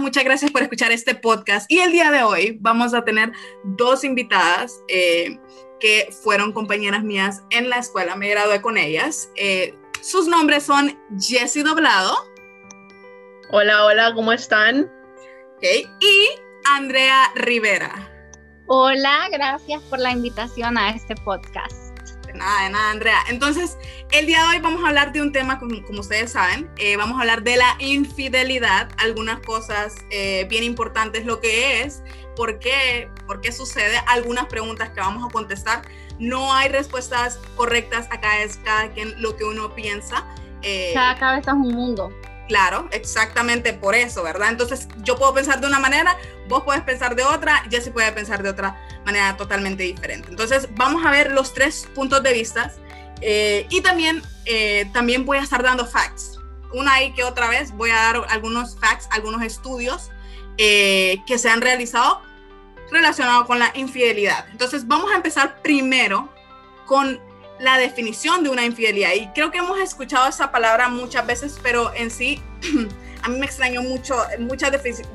muchas gracias por escuchar este podcast. Y el día de hoy vamos a tener dos invitadas eh, que fueron compañeras mías en la escuela, me gradué con ellas. Eh, sus nombres son Jessie Doblado. Hola, hola, ¿cómo están? Okay. Y Andrea Rivera. Hola, gracias por la invitación a este podcast. De nada, de nada, Andrea. Entonces, el día de hoy vamos a hablar de un tema, como, como ustedes saben, eh, vamos a hablar de la infidelidad, algunas cosas eh, bien importantes, lo que es, por qué, por qué sucede, algunas preguntas que vamos a contestar. No hay respuestas correctas, acá es cada quien lo que uno piensa. Eh, cada cabeza es un mundo. Claro, exactamente por eso, ¿verdad? Entonces yo puedo pensar de una manera, vos puedes pensar de otra, Jesse puede pensar de otra manera totalmente diferente. Entonces vamos a ver los tres puntos de vista eh, y también, eh, también voy a estar dando facts. Una y que otra vez voy a dar algunos facts, algunos estudios eh, que se han realizado relacionados con la infidelidad. Entonces vamos a empezar primero con la definición de una infidelidad. Y creo que hemos escuchado esa palabra muchas veces, pero en sí a mí me extrañó mucho muchas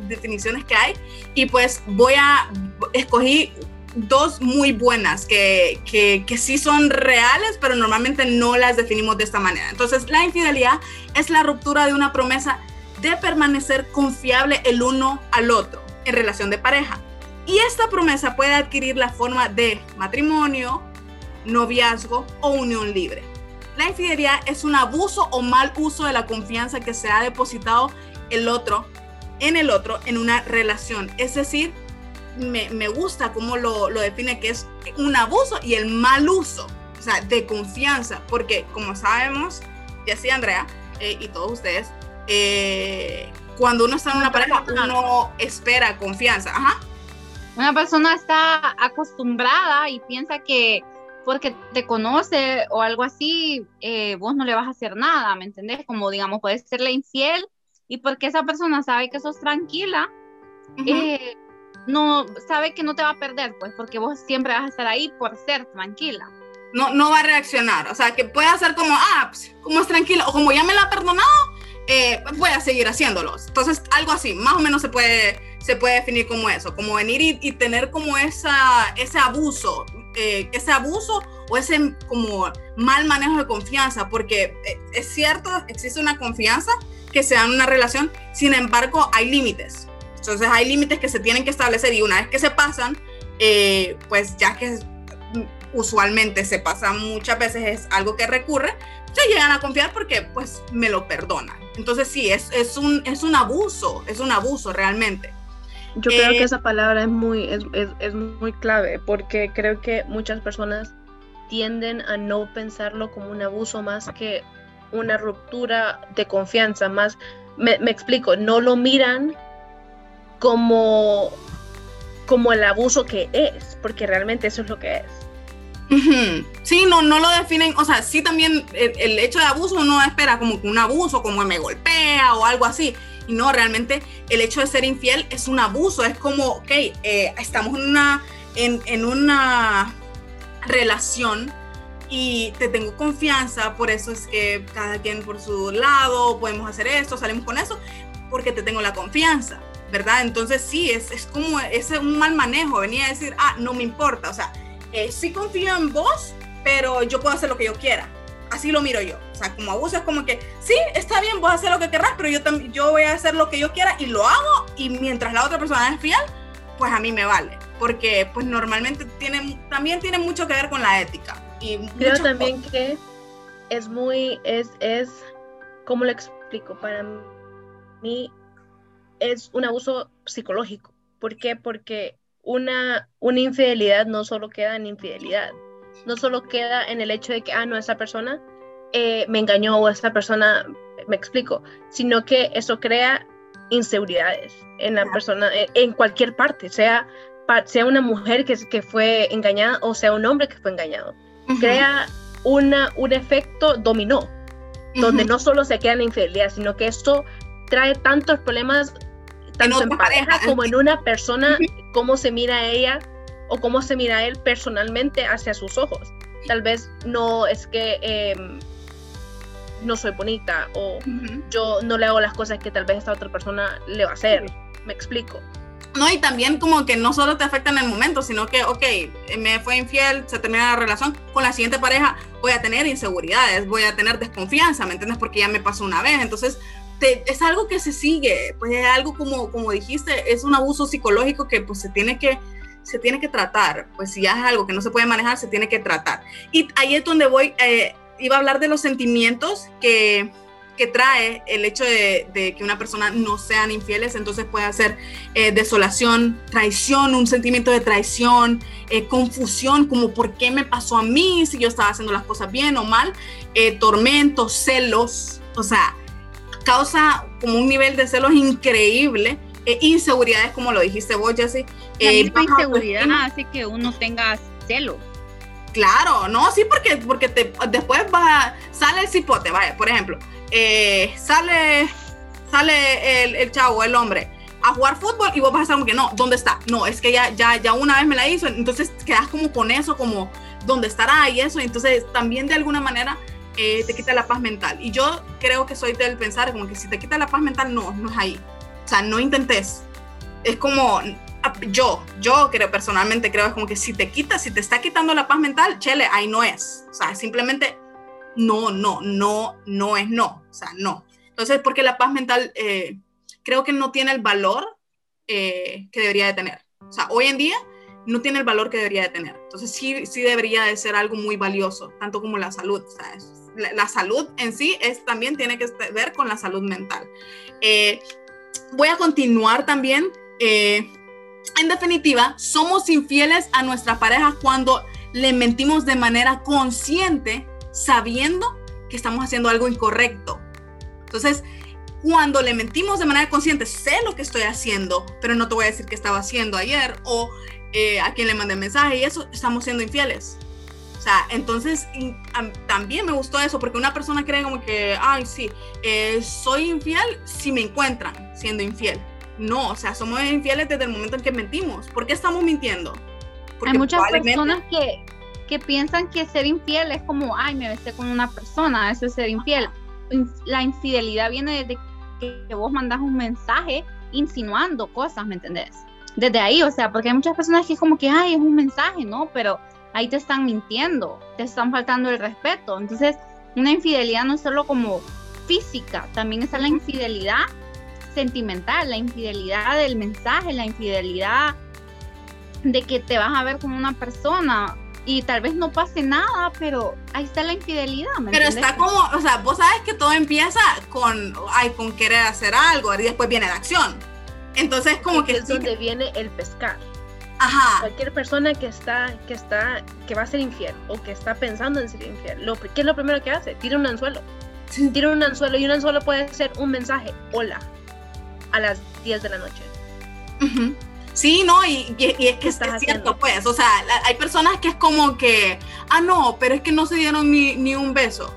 definiciones que hay y pues voy a escogí dos muy buenas que, que, sí son reales, pero normalmente no las definimos de esta manera. Entonces, la infidelidad es la ruptura de una promesa de permanecer confiable el uno al otro en relación de pareja. Y esta promesa puede adquirir la forma de matrimonio, noviazgo o unión libre. La infidelidad es un abuso o mal uso de la confianza que se ha depositado el otro en el otro en una relación. Es decir, me, me gusta cómo lo, lo, define que es un abuso y el mal uso, o sea, de confianza, porque como sabemos, y así Andrea eh, y todos ustedes, eh, cuando uno está en una pareja, uno espera confianza. Ajá. Una persona está acostumbrada y piensa que porque te conoce o algo así, eh, vos no le vas a hacer nada, ¿me entendés? Como digamos, puedes serle infiel y porque esa persona sabe que sos tranquila, eh, no sabe que no te va a perder, pues porque vos siempre vas a estar ahí por ser tranquila. No, no va a reaccionar, o sea, que puede hacer como, ah, pues, como es tranquila, o como ya me la ha perdonado, eh, voy a seguir haciéndolos. Entonces, algo así, más o menos se puede, se puede definir como eso, como venir y, y tener como esa, ese abuso eh, ese abuso o ese como mal manejo de confianza, porque eh, es cierto, existe una confianza que se da en una relación, sin embargo hay límites. Entonces hay límites que se tienen que establecer y una vez que se pasan, eh, pues ya que usualmente se pasa muchas veces es algo que recurre, se llegan a confiar porque pues me lo perdonan. Entonces sí, es, es, un, es un abuso, es un abuso realmente. Yo creo que eh, esa palabra es muy, es, es, es, muy clave porque creo que muchas personas tienden a no pensarlo como un abuso más que una ruptura de confianza, más, me, me explico, no lo miran como, como el abuso que es, porque realmente eso es lo que es. Sí, no, no lo definen, o sea, sí también el, hecho de abuso uno espera como un abuso, como me golpea o algo así, y no, realmente el hecho de ser infiel es un abuso, es como, ok, eh, estamos en una, en, en una relación y te tengo confianza, por eso es que cada quien por su lado, podemos hacer esto, salimos con eso, porque te tengo la confianza, ¿verdad? Entonces sí, es, es como, es un mal manejo, venía a decir, ah, no me importa, o sea, eh, sí confío en vos, pero yo puedo hacer lo que yo quiera así lo miro yo. O sea, como abuso es como que, sí, está bien, vos hacer lo que querrás, pero yo, también yo voy a hacer lo que yo quiera y lo hago y mientras la otra persona es fiel, pues a mí me vale. Porque pues normalmente tiene, también tiene mucho que ver con la ética. Y Creo también que es muy, es, es, ¿cómo lo explico? Para mí es un abuso psicológico. ¿Por qué? Porque una, una infidelidad no solo queda en infidelidad, no solo queda en el hecho de que, ah, no, esa persona eh, me engañó o esa persona, me explico, sino que eso crea inseguridades en la persona, eh, en cualquier parte, sea, sea una mujer que, que fue engañada o sea un hombre que fue engañado. Crea una, un efecto dominó, donde no solo se queda en la infidelidad, sino que esto trae tantos problemas, tanto en, pareja como en una persona, cómo se mira ella o cómo se mira él personalmente hacia sus ojos. Tal vez no es que em, no soy bonita o yo no le hago las cosas que tal vez esta otra persona le va a hacer. Me explico. No, y también como que no solo te afecta en el momento, sino que, ok, me fue infiel, se termina la relación, con la siguiente pareja voy a tener inseguridades, voy a tener desconfianza, ¿me entiendes? Porque ya me pasó una vez, entonces es algo que se sigue, pues es algo como, como dijiste, es un abuso psicológico que pues se tiene que, se tiene que tratar, pues si ya es algo que no se puede manejar, se tiene que tratar. Y ahí es donde voy, eh, iba a hablar de los sentimientos que que trae el hecho de, que una persona no sean infieles, entonces puede hacer eh, desolación, traición, un sentimiento de traición, eh, confusión, como por qué me pasó a mí, si yo estaba haciendo las cosas bien o mal, eh, tormentos, celos, o sea, causa como un nivel de celos increíble, inseguridades, como lo dijiste vos, Jessy. La misma inseguridad hace que uno tenga celos. Claro, no, sí, porque, porque te, después va, sale el cipote, vaya, por ejemplo, eh, sale, sale el, el, chavo, el hombre, a jugar fútbol y vos vas a estar como que no, ¿dónde está? No, es que ya, ya, ya una vez me la hizo, entonces quedas como con eso, como dónde estará y eso, entonces también de alguna manera eh, te quita la paz mental. Y yo creo que soy del pensar como que si te quita la paz mental, no, no es ahí. O sea, no intentes. Es como, yo, yo creo personalmente creo es como que si te quita, si te está quitando la paz mental, chele, ahí no es. O sea, simplemente no, no, no, no es no, o sea, no. Entonces, porque la paz mental eh, creo que no tiene el valor eh, que debería de tener. O sea, hoy en día no tiene el valor que debería de tener. Entonces, sí, sí debería de ser algo muy valioso, tanto como la salud. La, salud en sí es, también tiene que ver con la salud mental. Eh, voy a continuar también. en definitiva, somos infieles a nuestra pareja cuando le mentimos de manera consciente sabiendo que estamos haciendo algo incorrecto. Entonces, cuando le mentimos de manera consciente, sé lo que estoy haciendo, pero no te voy a decir qué estaba haciendo ayer eh, a quién le mandé mensaje y eso, estamos siendo infieles. O sea, entonces también me gustó eso porque una persona cree como que, ay, sí, eh, soy infiel si me encuentran siendo infiel. No, o sea, somos infieles desde el momento en que mentimos. ¿Por qué estamos mintiendo? Porque Hay muchas personas que, que piensan que ser infiel es como, ay, me besé con una persona, eso es ser infiel. La infidelidad viene desde que vos mandas un mensaje insinuando cosas, ¿me entendés? Desde ahí, o sea, porque hay muchas personas que es como que, ay, es un mensaje, ¿no? Pero ahí te están mintiendo, te están faltando el respeto. Entonces, una infidelidad no es solo como física, también está la infidelidad sentimental, la infidelidad del mensaje, la infidelidad de que te vas a ver con una persona y tal vez no pase nada, pero ahí está la infidelidad. pero está como, o sea, vos sabes que todo empieza con, ay, con querer hacer algo y después viene la acción. Entonces como que... Es donde viene el pescar. Ajá. Cualquier persona que está, que está, que va a ser infiel o que está pensando en ser infiel, lo, ¿qué es lo primero que hace? Tira un anzuelo. Tira un anzuelo y un anzuelo puede ser un mensaje, hola, a las 10 de la noche. Sí, no, y, es que es cierto, pues, o sea, hay personas que es como que, ah, no, pero es que no se dieron ni, ni un beso,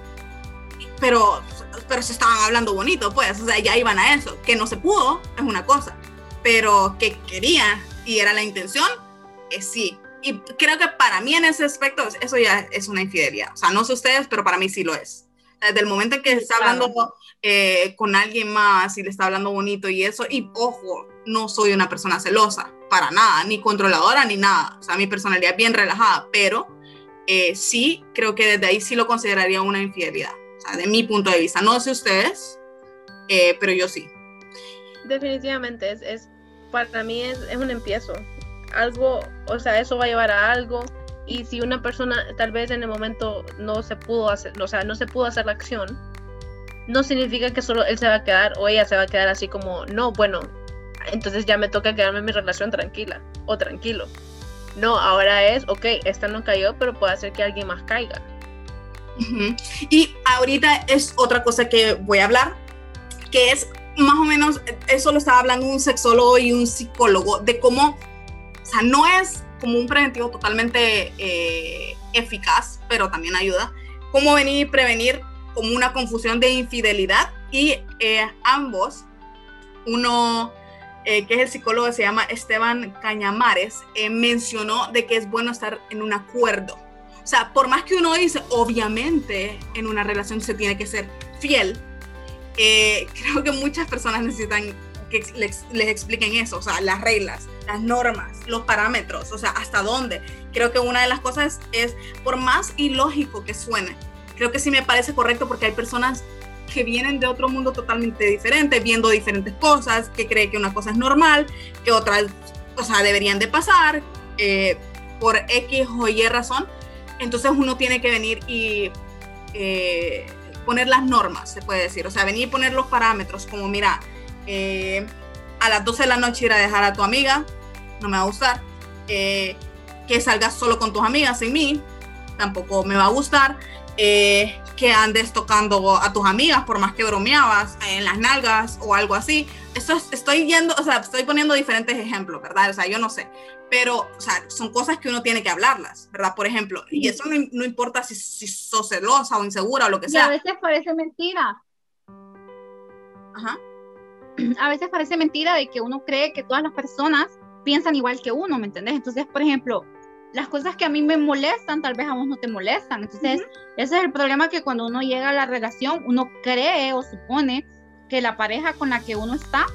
pero, pero se estaban hablando bonito, pues, o sea, ya iban a eso, que no se pudo, es una cosa, pero que querían y era la intención, es sí. Y creo que para mí en ese aspecto eso ya es una infidelidad, o sea, no sé ustedes, pero para mí sí lo es. Desde el momento en que está hablando eh, con alguien más y le está hablando bonito y eso, y ojo, no soy una persona celosa, para nada, ni controladora, ni nada. O sea, mi personalidad es bien relajada, pero eh, sí creo que desde ahí sí lo consideraría una infidelidad. O sea, de mi punto de vista. No sé ustedes, eh, pero yo sí. Definitivamente, es, es para mí es, es un empiezo. Algo, o sea, eso va a llevar a algo y si una persona tal vez en el momento no se pudo hacer, o sea, no se pudo hacer la acción, no significa que solo él se va a quedar o ella se va a quedar así como, no, bueno, entonces ya me toca quedarme en mi relación tranquila o tranquilo. No, ahora es, ok, esta no cayó, pero puede hacer que alguien más caiga. Y ahorita es otra cosa que voy a hablar, que es más o menos, eso lo estaba hablando un sexólogo y un psicólogo, de cómo, o sea, no es como un preventivo totalmente eh, eficaz, pero también ayuda, cómo venir y prevenir como una confusión de infidelidad y eh, ambos, uno eh, que es el psicólogo, se llama Esteban Cañamares, eh, mencionó de que es bueno estar en un acuerdo. O sea, por más que uno dice, obviamente en una relación se tiene que ser fiel, eh, creo que muchas personas necesitan que les, les, expliquen eso, o sea, las reglas, las normas, los parámetros, o sea, hasta dónde. Creo que una de las cosas es, por más ilógico que suene, creo que sí me parece correcto porque hay personas que vienen de otro mundo totalmente diferente, viendo diferentes cosas, que creen que una cosa es normal, que otras, o sea, deberían de pasar eh, por X o Y razón. Entonces uno tiene que venir y eh, poner las normas, se puede decir, o sea, venir y poner los parámetros, como mira, eh, a las 12 de la noche ir a dejar a tu amiga, no me va a gustar, que salgas solo con tus amigas sin mí, tampoco me va a gustar, eh, que andes tocando a tus amigas por más que bromeabas en las nalgas o algo así. Esto estoy yendo, o sea, estoy poniendo diferentes ejemplos, ¿verdad? O sea, yo no sé, pero, o sea, son cosas que uno tiene que hablarlas, ¿verdad? Por ejemplo, y eso no, importa si, si, sos celosa o insegura o lo que sea. a veces parece mentira. Ajá. A veces parece mentira de que uno cree que todas las personas piensan igual que uno, ¿me entendés? Entonces, por ejemplo, las cosas que a mí me molestan, tal vez a vos no te molestan. Entonces, ese es el problema que cuando uno llega a la relación, uno cree o supone que la pareja con la que uno está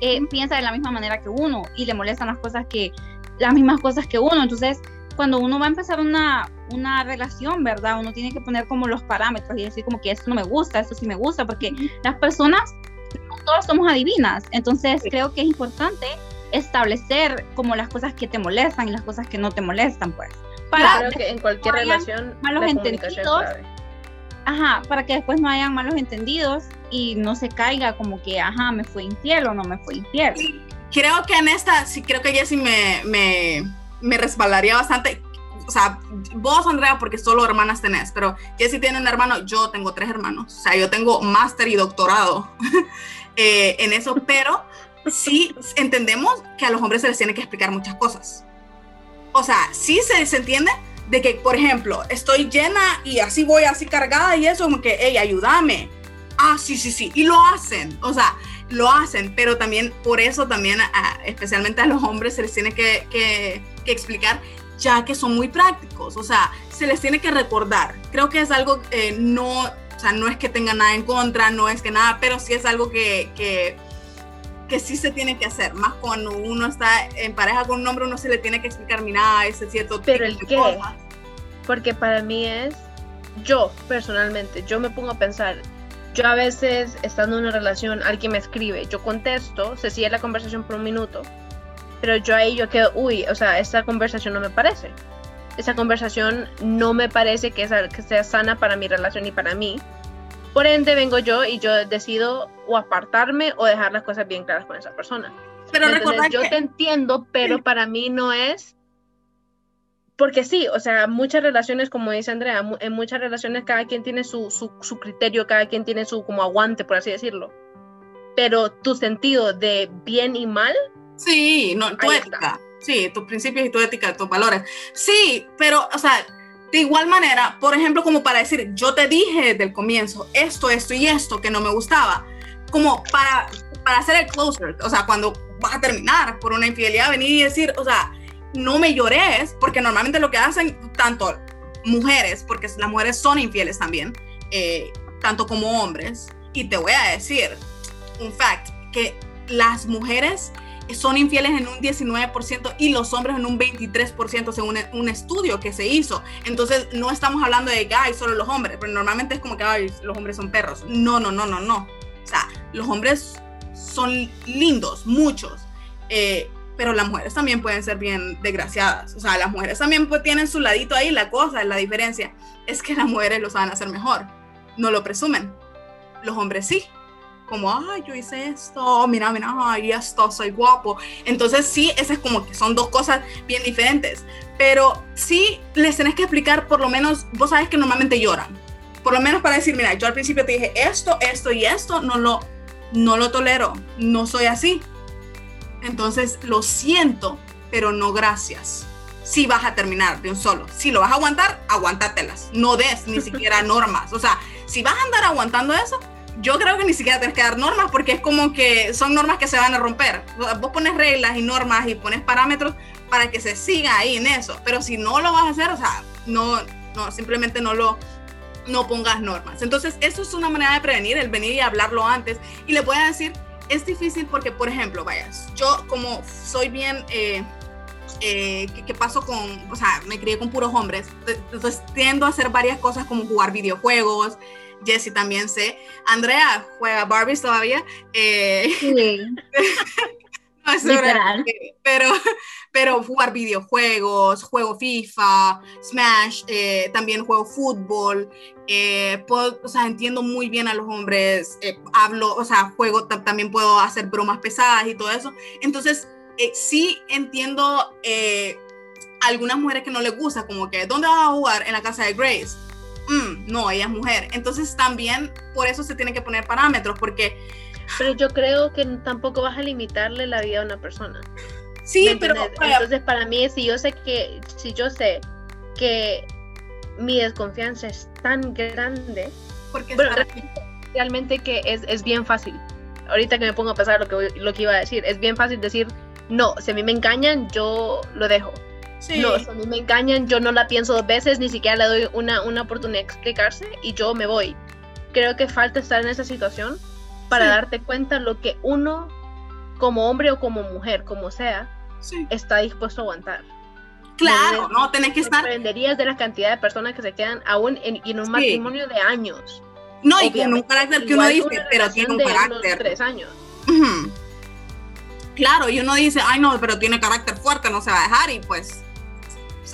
eh, piensa de la misma manera que uno y le molestan las cosas que, las mismas cosas que uno. Entonces, cuando uno va a empezar una, una relación, ¿verdad? Uno tiene que poner como los parámetros y decir como que esto no me gusta, esto sí me gusta, porque las personas, no todos somos adivinas. Entonces, creo que es importante establecer como las cosas que te molestan y las cosas que no te molestan, pues. Para creo que en cualquier relación malos entendidos. Ajá, para que después no hayan malos entendidos y no se caiga como que, ajá, me fue infiel o no me fue infiel. creo que en esta, sí, creo que Jessy me, me, me respaldaría bastante. O sea, vos, Andrea, porque solo hermanas tenés, pero Jessy tiene un hermano, yo tengo tres hermanos. O sea, yo tengo máster y doctorado eh, en eso, pero sí entendemos que a los hombres se les tiene que explicar muchas cosas. O sea, sí se, se entiende de que, por ejemplo, estoy llena y así voy así cargada y eso, como que, hey, ayúdame. Ah, sí, sí, sí. Y lo hacen. O sea, lo hacen, pero también por eso también, especialmente a los hombres, se les tiene que, que, explicar, ya que son muy prácticos. O sea, se les tiene que recordar. Creo que es algo eh, no, o sea, no es que tenga nada en contra, no es que nada, pero sí es algo que que sí se tiene que hacer, más cuando uno está en pareja con un hombre, uno se le tiene que explicar, mira, ese cierto Pero el qué, porque para mí es, yo personalmente, yo me pongo a pensar, yo a veces estando en una relación, alguien me escribe, yo contesto, se sigue la conversación por un minuto, pero yo ahí yo quedo, uy, o sea, esta conversación no me parece. Esa conversación no me parece que, que sea sana para mi relación y para mí. Por ende, vengo yo y yo decido o apartarme o dejar las cosas bien claras con esa persona. Pero recuerda yo te entiendo, pero para mí no es porque sí, o sea, muchas relaciones, como dice Andrea, en muchas relaciones cada quien tiene su, su, criterio, cada quien tiene su como aguante, por así decirlo. Pero tu sentido de bien y mal. Sí, no, tu ética. Sí, tus principios y tu ética, tus valores. Sí, pero, o sea, de igual manera, por ejemplo, como para decir, yo te dije desde el comienzo esto, esto y esto que no me gustaba, como para, para hacer el closer, o sea, cuando vas a terminar por una infidelidad, venir y decir, o sea, no me llores, porque normalmente lo que hacen tanto mujeres, porque las mujeres son infieles también, eh, tanto como hombres, y te voy a decir un fact, que las mujeres son infieles en un 19% y los hombres en un 23% según un estudio que se hizo. Entonces no estamos hablando de que solo los hombres, pero normalmente es como que los hombres son perros. No, no, no, no, no. O sea, los hombres son lindos, muchos. Eh, pero las mujeres también pueden ser bien desgraciadas. O sea, las mujeres también pues, tienen su ladito ahí. La cosa, la diferencia es que las mujeres lo saben hacer mejor. No lo presumen. Los hombres sí como, ay, yo hice esto, mira, mira, ay, esto, soy guapo. Entonces sí, esas es como que son dos cosas bien diferentes. Pero sí les tenés que explicar, por lo menos, vos sabes que normalmente lloran. Por lo menos para decir, mira, yo al principio te dije esto, esto y esto, no lo, no lo tolero, no soy así. Entonces lo siento, pero no gracias. Si vas a terminar de un solo. Si lo vas a aguantar, aguántate,las No des ni siquiera normas. O sea, si vas a andar aguantando eso, yo creo que ni siquiera tienes que dar normas porque es como que son normas que se van a romper. Vos pones reglas y normas y pones parámetros para que se siga ahí en eso, pero si no lo vas a hacer, o sea, no, no, simplemente no lo, no pongas normas. Entonces, eso es una manera de prevenir, el venir y hablarlo antes y le pueden decir, es difícil porque, por ejemplo, vayas, yo como soy bien, eh, eh, ¿qué, pasó con, o sea, me crié con puros hombres, entonces tiendo a hacer varias cosas como jugar videojuegos, Jesse también sé, Andrea juega Barbies todavía. Eh, sí. Literal. pero, pero jugar videojuegos, juego FIFA, Smash, eh, también juego fútbol, eh, o sea, entiendo muy bien a los hombres, hablo, o sea, juego, también puedo hacer bromas pesadas y todo eso. Entonces, sí entiendo algunas mujeres que no les gusta, como que, ¿dónde vas a jugar? En la casa de Grace. No, ella es mujer. Entonces, también por eso se tienen que poner parámetros, porque... Pero yo creo que tampoco vas a limitarle la vida a una persona. Sí, pero entonces para mí si yo sé que si yo sé que mi desconfianza es tan grande, porque realmente que es, es, bien fácil. Ahorita que me pongo a pensar lo que lo que iba a decir, es bien fácil decir, no, si a mí me engañan, yo lo dejo. No, si a mí me engañan, yo no la pienso dos veces, ni siquiera le doy una, una oportunidad de explicarse y yo me voy. Creo que falta estar en esa situación para darte cuenta lo que uno como hombre o como mujer, como sea, está dispuesto a aguantar. Claro, no, tenés que estar. Sorprenderías de la cantidad de personas que se quedan aún en, un matrimonio de años. No, y con un carácter que uno dice, pero tiene un carácter. Tres años. Claro, y uno dice, ay no, pero tiene carácter fuerte, no se va a dejar, y pues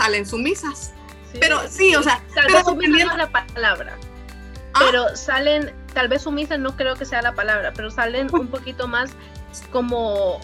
salen sumisas. pero sí, o sea, tal vez sumisas no es la palabra. ¿Ah? Pero salen, tal vez sumisas no creo que sea la palabra, pero salen un poquito más como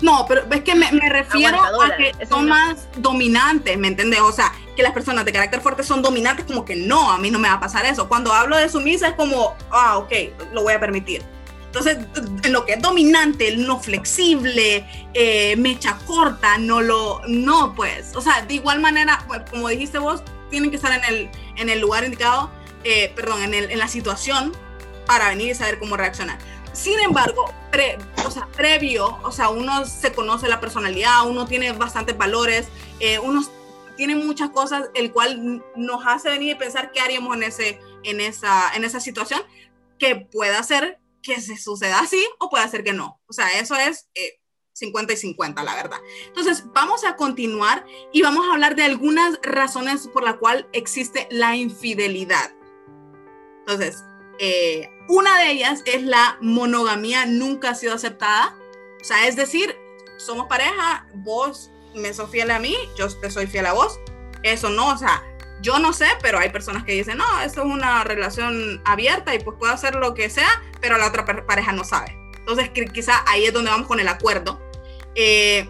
no, pero es que me, refiero a que son más dominantes, ¿me entiendes? O sea, que las personas de carácter fuerte son dominantes, como que no, a mí no me va a pasar eso. Cuando hablo de sumisa es como, ah, ok, lo voy a permitir. Entonces, en lo que es dominante, no flexible, eh, mecha corta, no lo, no, pues, o sea, de igual manera, como dijiste vos, tienen que estar en el, en el lugar indicado, eh, perdón, en, el, en la situación para venir y saber cómo reaccionar. Sin embargo, o sea, previo, o sea, uno se conoce la personalidad, uno tiene bastantes valores, eh, uno tiene muchas cosas, el cual nos hace venir y pensar qué haríamos en, ese, en, esa, en esa situación, que pueda ser que se suceda así o puede ser que no. O sea, eso es 50 eh, y 50, la verdad. Entonces, vamos a continuar y vamos a hablar de algunas razones por la cual existe la infidelidad. Entonces, eh, una de ellas es la monogamía nunca ha sido aceptada. O sea, es decir, somos pareja, vos me sos fiel a mí, yo te soy fiel a vos. Eso no, o sea, yo no sé, pero hay personas que dicen, no, esto es una relación abierta y pues puedo hacer lo que sea, pero la otra pareja no sabe. Entonces, quizá ahí es donde vamos con el acuerdo. Eh,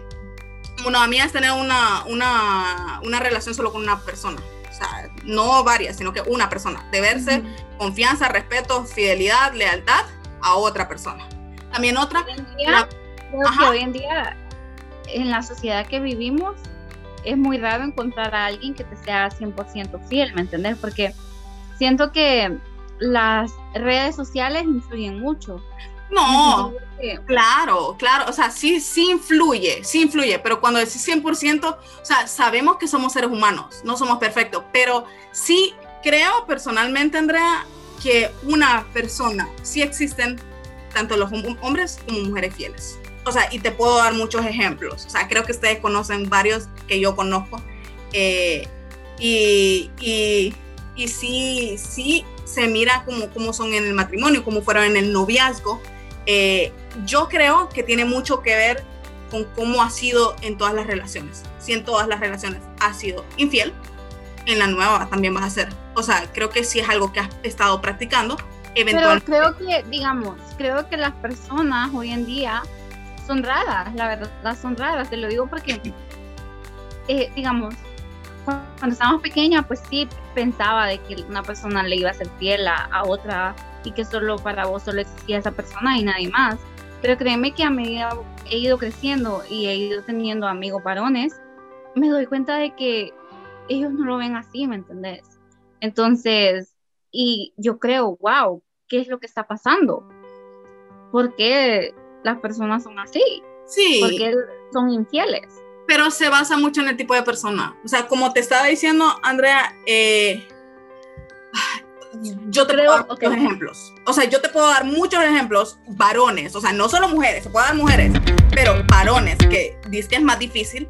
monogamía es tener una, una, una relación solo con una persona sea, no varias, sino que una persona. Deberse confianza, respeto, fidelidad, lealtad a otra persona. También otra. Hoy en día, que hoy en día, en la sociedad que vivimos, es muy raro encontrar a alguien que te sea 100% fiel, ¿me entiendes? Porque siento que las redes sociales influyen mucho. No, claro, claro, o sea, sí, sí influye, sí influye, pero cuando decís 100%, o sea, sabemos que somos seres humanos, no somos perfectos, pero sí creo personalmente, Andrea, que una persona, sí existen tanto los hombres como mujeres fieles. O sea, y te puedo dar muchos ejemplos. O sea, creo que ustedes conocen varios que yo conozco. Eh, y, y, y sí, sí se mira como, como son en el matrimonio, como fueron en el noviazgo. Eh, yo creo que tiene mucho que ver con cómo ha sido en todas las relaciones. Si en todas las relaciones ha sido infiel, en la nueva también vas a ser. O sea, creo que sí es algo que has estado practicando. Eventualmente. Pero creo que, digamos, creo que las personas hoy en día son raras, la verdad, son raras. Te lo digo porque, eh, digamos, cuando estábamos pequeñas, pues sí pensaba de que una persona le iba a ser fiel a otra y que solo para vos solo existía esa persona y nadie más. Pero créeme que a medida he ido creciendo y he ido teniendo amigos varones, me doy cuenta de que ellos no lo ven así, ¿me entendés? Entonces, y yo creo, wow, ¿qué es lo que está pasando? ¿Por qué las personas son así? Sí. Porque son infieles. Pero se basa mucho en el tipo de persona. O sea, como te estaba diciendo, Andrea, eh, yo te puedo dar muchos ejemplos. O sea, yo te puedo dar muchos ejemplos, varones, o sea, no solo mujeres, se puede dar mujeres, pero varones que dices que es más difícil,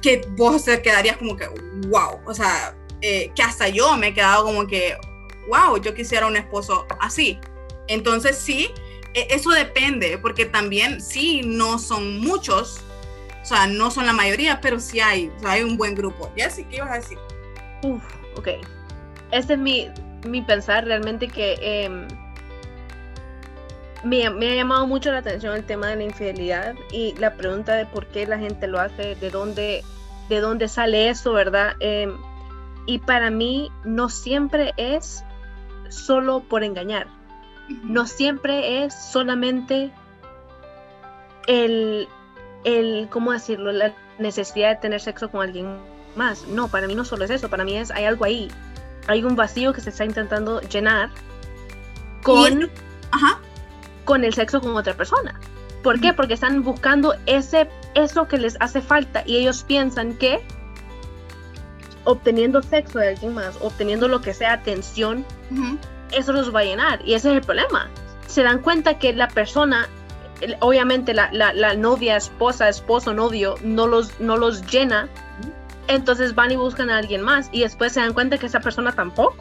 que vos te quedarías como que, wow, o sea, eh, que hasta yo me he quedado como que, wow, yo quisiera un esposo así. Entonces sí, eso depende, porque también sí, no son muchos, o sea, no son la mayoría, pero sí hay, hay un buen grupo. Jessy, ¿qué ibas a decir? Uf, ok. Este es mi, mi pensar realmente que em, me, me, ha llamado mucho la atención el tema de la infidelidad y la pregunta de por qué la gente lo hace, de dónde, de dónde sale eso, ¿verdad? Eh, y para mí no siempre es solo por engañar. No siempre es solamente el, el, ¿cómo decirlo? La necesidad de tener sexo con alguien más. No, para mí no solo es eso, para mí es, hay algo ahí. Hay un vacío que se está intentando llenar con, con el sexo con otra persona. ¿Por qué? Porque están buscando ese, eso que les hace falta y ellos piensan que obteniendo sexo de alguien más, obteniendo lo que sea atención, eso los va a llenar. Y ese es el problema. Se dan cuenta que la persona, obviamente la, la, novia, esposa, esposo, novio, no los, no los llena. Entonces van y buscan a alguien más. Y después se dan cuenta que esa persona tampoco.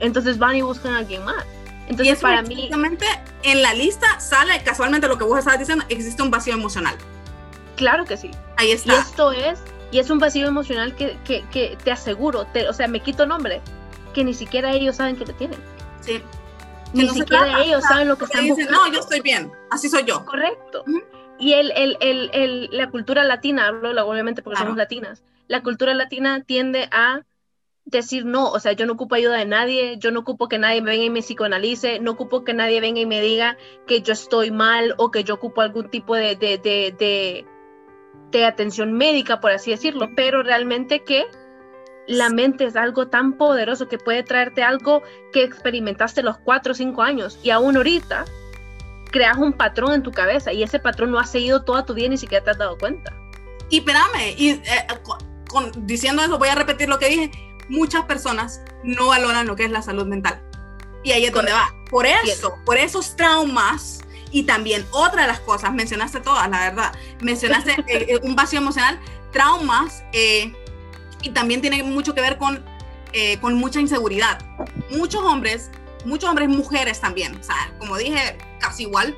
Entonces van y buscan a alguien más. Entonces, para mí. en la lista sale casualmente lo que vos estabas diciendo: existe un vacío emocional. Claro que sí. Ahí está. Y esto es y es un vacío emocional que, que, que te aseguro, te, o sea, me quito nombre, que ni siquiera ellos saben que lo tienen. Sí. Ni siquiera ellos saben lo que están dicen, buscando. No, yo estoy bien, así soy yo. Correcto. Y el, el, el, el, la cultura latina, hablo obviamente porque somos latinas, la cultura latina tiende a decir no, o sea, yo no ocupo ayuda de nadie, yo no ocupo que nadie me venga y me psicoanalice, no ocupo que nadie venga y me diga que yo estoy mal o que yo ocupo algún tipo de, de, de de atención médica, por así decirlo, pero realmente que la mente es algo tan poderoso que puede traerte algo que experimentaste los cuatro o cinco años y aún ahorita creas un patrón en tu cabeza y ese patrón no ha seguido toda tu vida ni siquiera te has dado cuenta. Y espérame, y eh, con, diciendo eso voy a repetir lo que dije, muchas personas no valoran lo que es la salud mental. Y ahí es donde va. Por eso, por esos traumas y también otra de las cosas, mencionaste todas, la verdad, mencionaste eh, eh, un vacío emocional, traumas, eh, y también tiene mucho que ver con, con mucha inseguridad. Muchos hombres, muchos hombres, mujeres también, o sea, como dije, casi igual,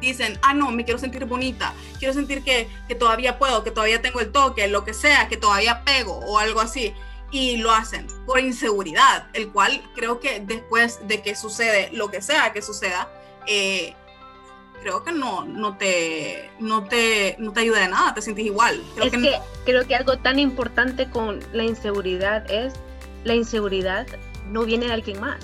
dicen, ah, no, me quiero sentir bonita, quiero sentir que, que todavía puedo, que todavía tengo el toque, lo que sea, que todavía pego o algo así y lo hacen por inseguridad, el cual creo que después de que sucede lo que sea que suceda, eh, creo que no, no, te, no, te, no te ayuda de nada, te sientes igual. Creo es que, creo que algo tan importante con la inseguridad es la inseguridad no viene de alguien más.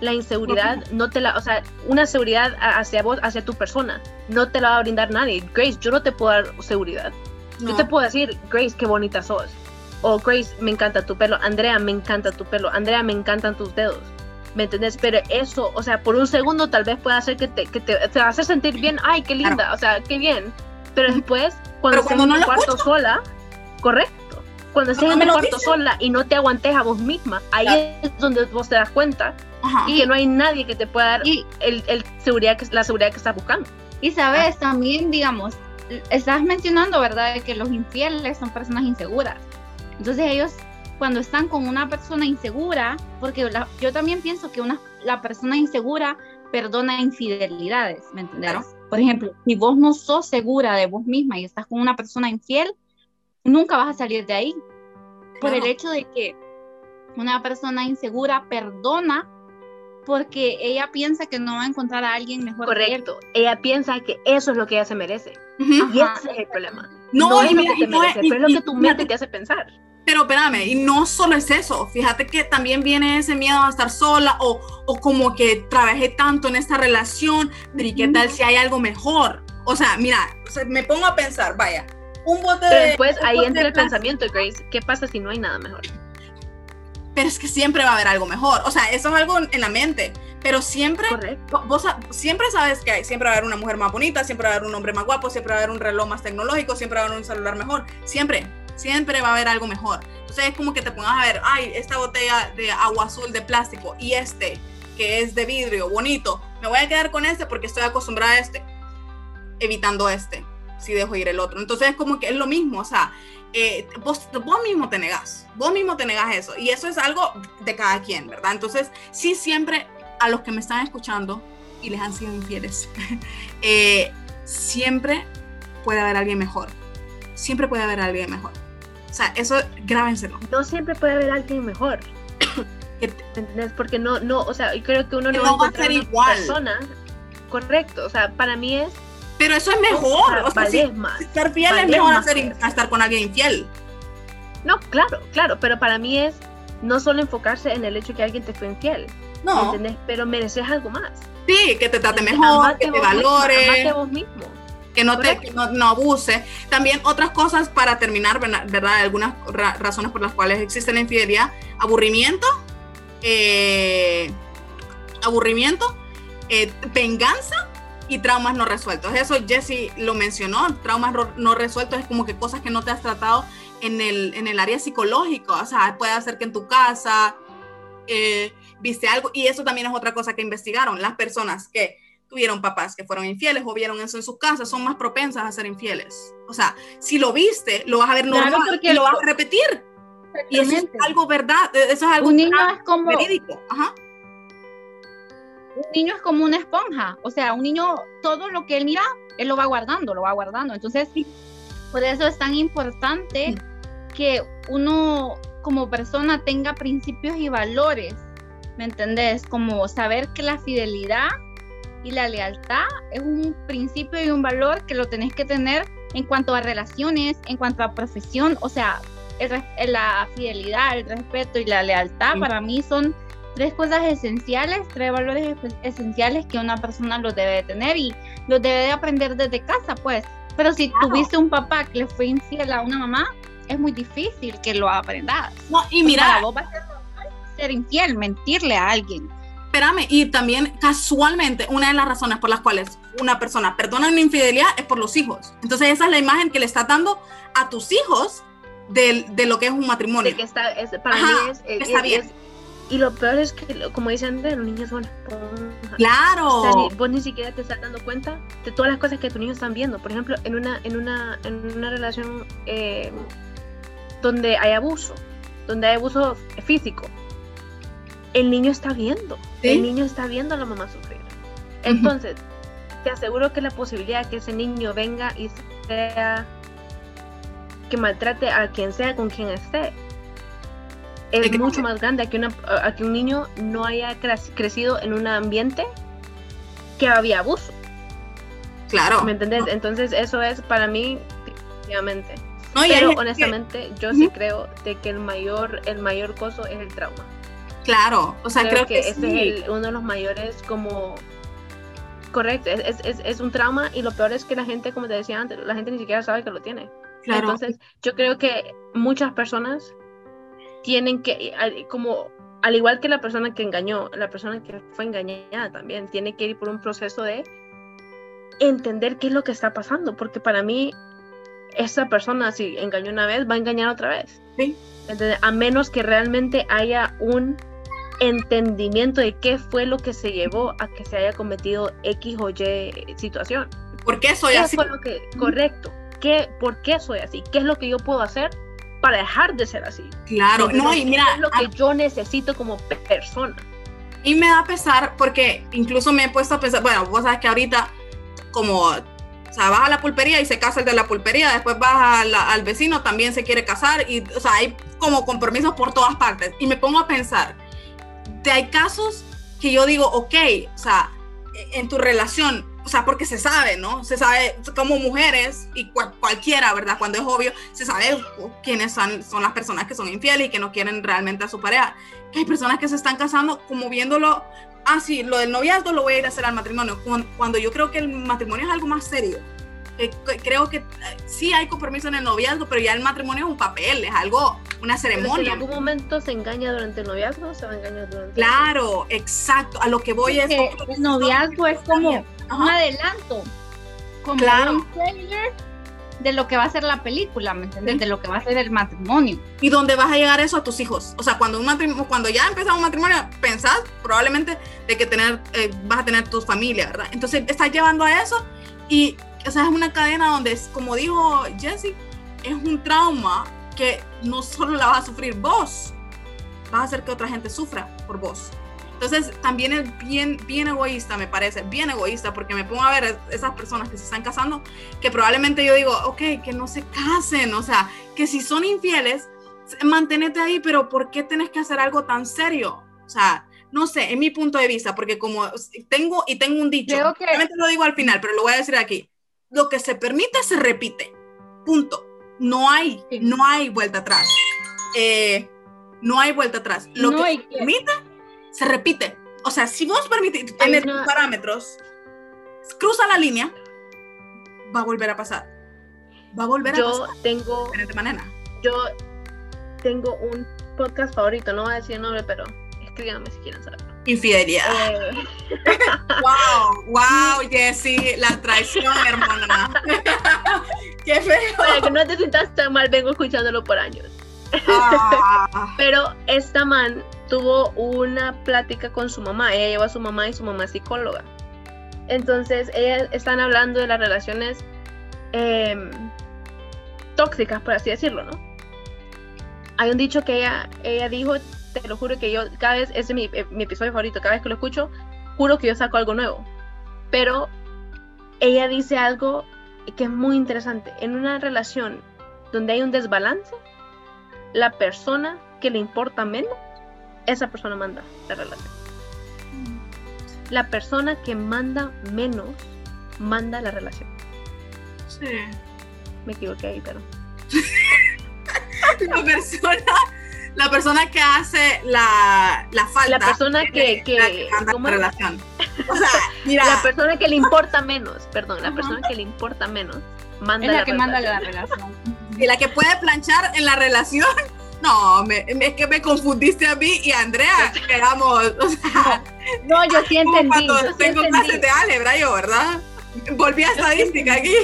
La inseguridad no te la, o sea, una seguridad hacia vos, hacia tu persona, no te la va a brindar nadie. Grace, yo no te puedo dar seguridad. Yo te puedo decir, Grace, qué bonita sos. O Grace, me encanta tu pelo. Andrea, me encanta tu pelo. Andrea, me encantan tus dedos ¿me entendés? Pero eso, o sea, por un segundo tal vez pueda hacer que te, que te, te hace sentir bien, ay, qué linda, o sea, qué bien. Pero después, cuando estés en el cuarto sola, correcto, cuando estés en el cuarto sola y no te aguantes a vos misma, ahí es donde vos te das cuenta y que no hay nadie que te pueda dar el, el, seguridad que, la seguridad que estás buscando. Y sabes, también, digamos, estás mencionando, ¿verdad?, que los infieles son personas inseguras. Entonces ellos cuando están con una persona insegura, porque yo también pienso que una, la persona insegura perdona infidelidades, ¿me entiendes? Por ejemplo, si vos no sos segura de vos misma y estás con una persona infiel, nunca vas a salir de ahí. Por el hecho de que una persona insegura perdona porque ella piensa que no va a encontrar a alguien mejor. Correcto. ella piensa que eso es lo que ella se merece. Y ese es el problema. No, es lo que te merece, pero es lo que tu mente te hace pensar. Pero espérame, y no solo es eso, fíjate que también viene ese miedo a estar sola o, o como que trabajé tanto en esta relación, pero ¿y qué tal si hay algo mejor? O sea, mira, me pongo a pensar, vaya, un bote pero después ahí entra el pensamiento, Grace, ¿qué pasa si no hay nada mejor? Pero es que siempre va a haber algo mejor, o sea, eso es algo en la mente, pero siempre, vos siempre sabes que hay, siempre va a haber una mujer más bonita, siempre va a haber un hombre más guapo, siempre va a haber un reloj más tecnológico, siempre va a haber un celular mejor, siempre siempre va a haber algo mejor. Entonces es como que te pongas a ver, ay, esta botella de agua azul de plástico y este que es de vidrio, bonito, me voy a quedar con este porque estoy acostumbrada a este, evitando este, si dejo ir el otro. Entonces es como que es lo mismo, o sea, eh, vos, vos, mismo te negás, vos mismo te negás eso. Y eso es algo de cada quien, ¿verdad? Entonces, sí, siempre a los que me están escuchando y les han sido infieles, eh, siempre puede haber alguien mejor. Siempre puede haber alguien mejor. O sea, eso grábenselo. No siempre puede haber alguien mejor. ¿Entendés? Porque no, no, o sea, creo que uno no, va a ser igual. persona. Correcto, o sea, para mí es. Pero eso es mejor. O sea, si, más, estar fiel es mejor hacer, a estar con alguien infiel. No, claro, claro, pero para mí es no solo enfocarse en el hecho que alguien te fue infiel. No. ¿Entendés? Pero mereces algo más. Sí, que te trate mejor, que te valore. vos mismo que no, te, no, abuse. También otras cosas para terminar, ¿verdad? Algunas razones por las cuales existe la infidelidad. Aburrimiento, eh, aburrimiento, eh, venganza y traumas no resueltos. Eso Jesse lo mencionó, traumas no resueltos es como que cosas que no te has tratado en el, en el área psicológico, o sea, puede ser que en tu casa eh, viste algo, y eso también es otra cosa que investigaron, las personas que tuvieron papás que fueron infieles o vieron eso en sus casas, son más propensas a ser infieles. O sea, si lo viste, lo vas a ver normal y lo vas a repetir. Y eso es algo verdad, e, eso es algo un niño es como, verídico. Ajá. Un niño es como una esponja, o sea, un niño, todo lo que él mira, él lo va guardando, lo va guardando. Entonces, por eso es tan importante que uno como persona tenga principios y valores, ¿me entendés? Como saber que la fidelidad y la lealtad es un principio y un valor que lo tenés que tener en cuanto a relaciones, en cuanto a profesión, o sea, la fidelidad, el respeto y la lealtad para mí son tres cosas esenciales, tres valores esenciales que una persona los debe de tener y los debe de aprender desde casa, pues. Pero si tuviste un papá que le fue infiel a una mamá, es muy difícil que lo aprendas. No, y mira, vos va a ser, ser infiel, mentirle a alguien espérame, y también casualmente una de las razones por las cuales una persona perdona una infidelidad es por los hijos. Entonces esa es la imagen que le está dando a tus hijos de, de lo que es un matrimonio. De que está, es, para mí es, está bien. y lo peor es que, como dicen, los niños son Claro. O sea, vos ni siquiera te estás dando cuenta de todas las cosas que tus niños están viendo. Por ejemplo, en una, en una, en una relación eh, donde hay abuso, donde hay abuso físico, el niño está viendo, el niño está viendo a la mamá sufrir. Entonces, te aseguro que la posibilidad de que ese niño venga y sea que maltrate a quien sea con quien esté es mucho más grande a que, una, a que un niño no haya crecido en un ambiente que había abuso. Claro. ¿Me entendés? Entonces eso es para mí, definitivamente. Pero honestamente yo sí creo de que el mayor, el mayor costo es el trauma. Claro, o sea, creo, que, ese es uno de los mayores como... Correcto, es, es, es, un trauma y lo peor es que la gente, como te decía antes, la gente ni siquiera sabe que lo tiene. Claro. Entonces, yo creo que muchas personas tienen que, como al igual que la persona que engañó, la persona que fue engañada también, tiene que ir por un proceso de entender qué es lo que está pasando, porque para mí, esa persona, si engañó una vez, va a engañar otra vez. Sí. a menos que realmente haya un entendimiento de qué fue lo que se llevó a que se haya cometido X o Y situación. ¿Por qué soy así? Fue lo que, correcto. ¿Qué, ¿Por qué soy así? ¿Qué es lo que yo puedo hacer para dejar de ser así? Claro, no, y mira. ¿Qué es lo que yo necesito como persona? Y me da pesar porque incluso me he puesto a pensar, bueno, vos sabes que ahorita como o sea, vas a la pulpería y se casa el de la pulpería, después vas al vecino, también se quiere casar, y, o sea, hay como compromisos por todas partes. Y me pongo a pensar, hay casos que yo digo, ok, o sea, en tu relación, o sea, porque se sabe, ¿no? Se sabe como mujeres y cualquiera, ¿verdad? Cuando es obvio, se sabe quiénes son, son las personas que son infieles y que no quieren realmente a su pareja. Hay personas que se están casando como viéndolo, ah, lo del noviazgo lo voy a ir a hacer al matrimonio, cuando yo creo que el matrimonio es algo más serio creo que eh, sí hay compromiso en el noviazgo, pero ya el matrimonio es un papel, es algo, una ceremonia. en algún momento se engaña durante el noviazgo o se va a engañar durante Claro, exacto. A lo que voy es. Que el noviazgo es como un adelanto, como un trailer de lo que va a ser la película, ¿me entiendes? De lo que va a ser el matrimonio. Y dónde vas a llegar eso a tus hijos. O sea, cuando, un matrimonio, cuando ya empieza un matrimonio, pensás probablemente de que tener, eh, vas a tener tu familia, ¿verdad? Entonces estás llevando a eso y, o sea, es una cadena donde, como dijo Jesse, es un trauma que no solo la vas a sufrir vos, vas a hacer que otra gente sufra por vos. Entonces, también es bien, bien egoísta, me parece, bien egoísta, porque me pongo a ver esas personas que se están casando, que probablemente yo digo, ok, que no se casen, o sea, que si son infieles, manténete ahí, pero ¿por qué tienes que hacer algo tan serio? O sea, no sé, en mi punto de vista, porque como tengo y tengo un dicho, que... lo digo al final, pero lo voy a decir aquí, lo que se permite se repite, punto. No hay, no hay vuelta atrás. Eh, no hay vuelta atrás. Lo que se permite se repite. O sea, si vos permitís tener parámetros, cruza la línea, va a volver a pasar. Va a volver yo a pasar. Tengo, de manera. Yo tengo un podcast favorito, no voy a decir el nombre, pero escríbanme si quieren saberlo. Infidelidad. Eh. wow, wow, Jessie, la traición, hermana. Qué feo. Para que no te sientas tan mal, vengo escuchándolo por años. Ah. Pero esta man tuvo una plática con su mamá. Ella llevó a su mamá y su mamá es psicóloga. Entonces, ellas están hablando de las relaciones em, tóxicas, por así decirlo, ¿no? Hay un dicho que ella, ella dijo, te lo juro que yo, cada vez, ese es mi, eh, mi episodio favorito, cada vez que lo escucho, juro que yo saco algo nuevo. Pero ella dice algo que es muy interesante. En una relación donde hay un desbalance, la persona que le importa menos, esa persona manda la relación. La persona que manda menos, manda la relación. Sí. Me equivoqué ahí, pero. la persona, la persona que hace la, la falta. La persona que, que, manda la relación. O sea, mira. La persona que le importa menos, perdón, la persona que le importa menos, manda es la, la que manda la relación. Y la que puede planchar en la relación. No, me, es que me confundiste a mí y a Andrea, digamos, o sea, no, yo sí entendí. Yo tengo clases de álgebra yo, ¿verdad? Volví a estadística aquí.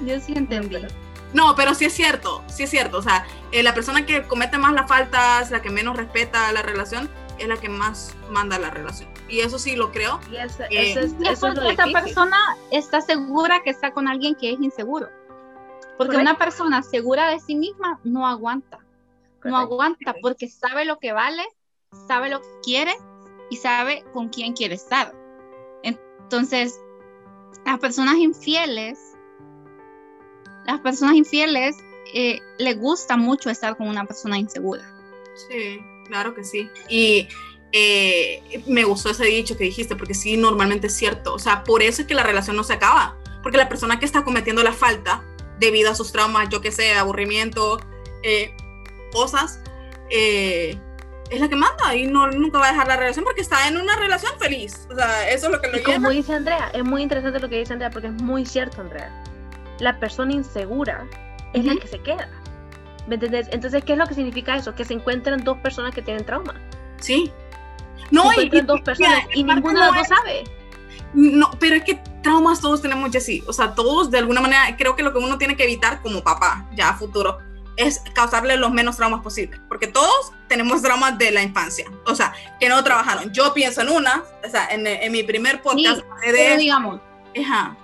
Yo sí entendí. No, pero sí es cierto, sí es cierto. O sea, eh, la persona que comete más las faltas, la que menos respeta la relación, es la que más manda la relación. Y eso sí lo creo. Y esa, eh, es, esa persona está segura que está con alguien que es inseguro. Porque una persona segura de sí misma no aguanta. No aguanta porque sabe lo que vale, sabe lo que quiere y sabe con quién quiere estar. Entonces, las personas infieles, las personas infieles eh, les gusta mucho estar con una persona insegura. Sí, claro que sí. Y eh, me gustó ese dicho que dijiste, porque sí, normalmente es cierto. O sea, por eso es que la relación no se acaba. Porque la persona que está cometiendo la falta, debido a sus traumas, yo que sé, aburrimiento, eh, cosas, eh, es la que manda y no, nunca va a dejar la relación porque está en una relación feliz. O sea, eso es lo que lo y Como dice Andrea, es muy interesante lo que dice Andrea porque es muy cierto, Andrea. La persona insegura es la que se queda. ¿Me entendés? Entonces, ¿qué es lo que significa eso? Que se encuentran dos personas que tienen trauma. Sí, no, y, dos personas y ninguna de las dos sabe. No, pero es que traumas todos tenemos, así. O sea, todos de alguna manera, creo que lo que uno tiene que evitar como papá, ya a futuro, es causarle los menos traumas posibles. Porque todos tenemos traumas de la infancia. O sea, que no trabajaron. Yo pienso en una, o sea, en, en mi primer podcast sí, de. digamos. Ajá.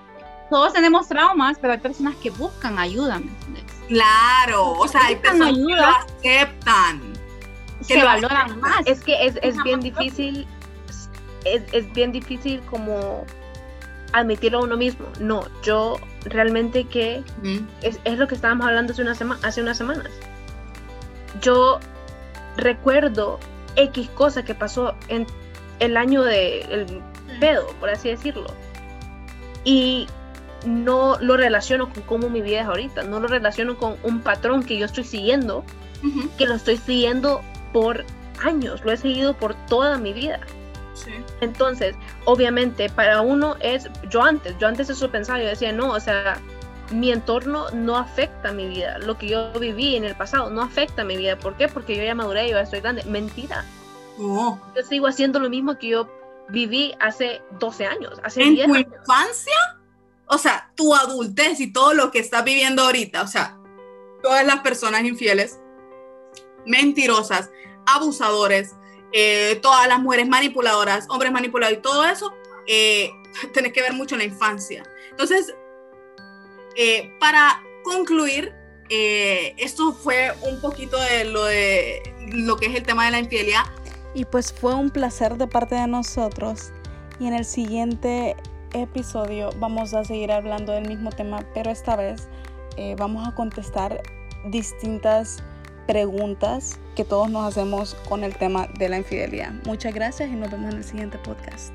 Todos tenemos traumas, pero hay personas que buscan ayuda, ¿me entiendes? Claro, o sea, hay personas que lo aceptan que valoran más. Es que es, es bien difícil, es, es, bien difícil como admitirlo a uno mismo. No, yo realmente que es, es, lo que estábamos hablando hace, una hace unas semanas. Yo recuerdo X cosa que pasó en el año del de pedo, por así decirlo. Y no lo relaciono con cómo mi vida es ahorita, no lo relaciono con un patrón que yo estoy siguiendo, que lo estoy siguiendo por años, lo he seguido por toda mi vida. Entonces, obviamente, para uno es, yo antes, yo antes eso pensaba, yo decía, no, o sea, mi entorno no afecta mi vida, lo que yo viví en el pasado no afecta mi vida. ¿Por qué? Porque yo ya maduré, yo ya estoy grande. Mentira. Yo sigo haciendo lo mismo que yo viví hace 12 años, hace ¿En 10 tu infancia? O sea, tu adultez y todo lo que estás viviendo ahorita, o sea, todas las personas infieles, mentirosas, abusadores, eh, todas las mujeres manipuladoras, hombres manipulados y todo eso, eh, tenés que ver mucho en la infancia. Entonces, eh, para concluir, eh, esto fue un poquito de lo, de lo que es el tema de la infidelidad. Y pues fue un placer de parte de nosotros. Y en el siguiente episodio vamos a seguir hablando del mismo tema, pero esta vez eh, vamos a contestar distintas preguntas que todos nos hacemos con el tema de la infidelidad. Muchas gracias y nos vemos en el siguiente podcast.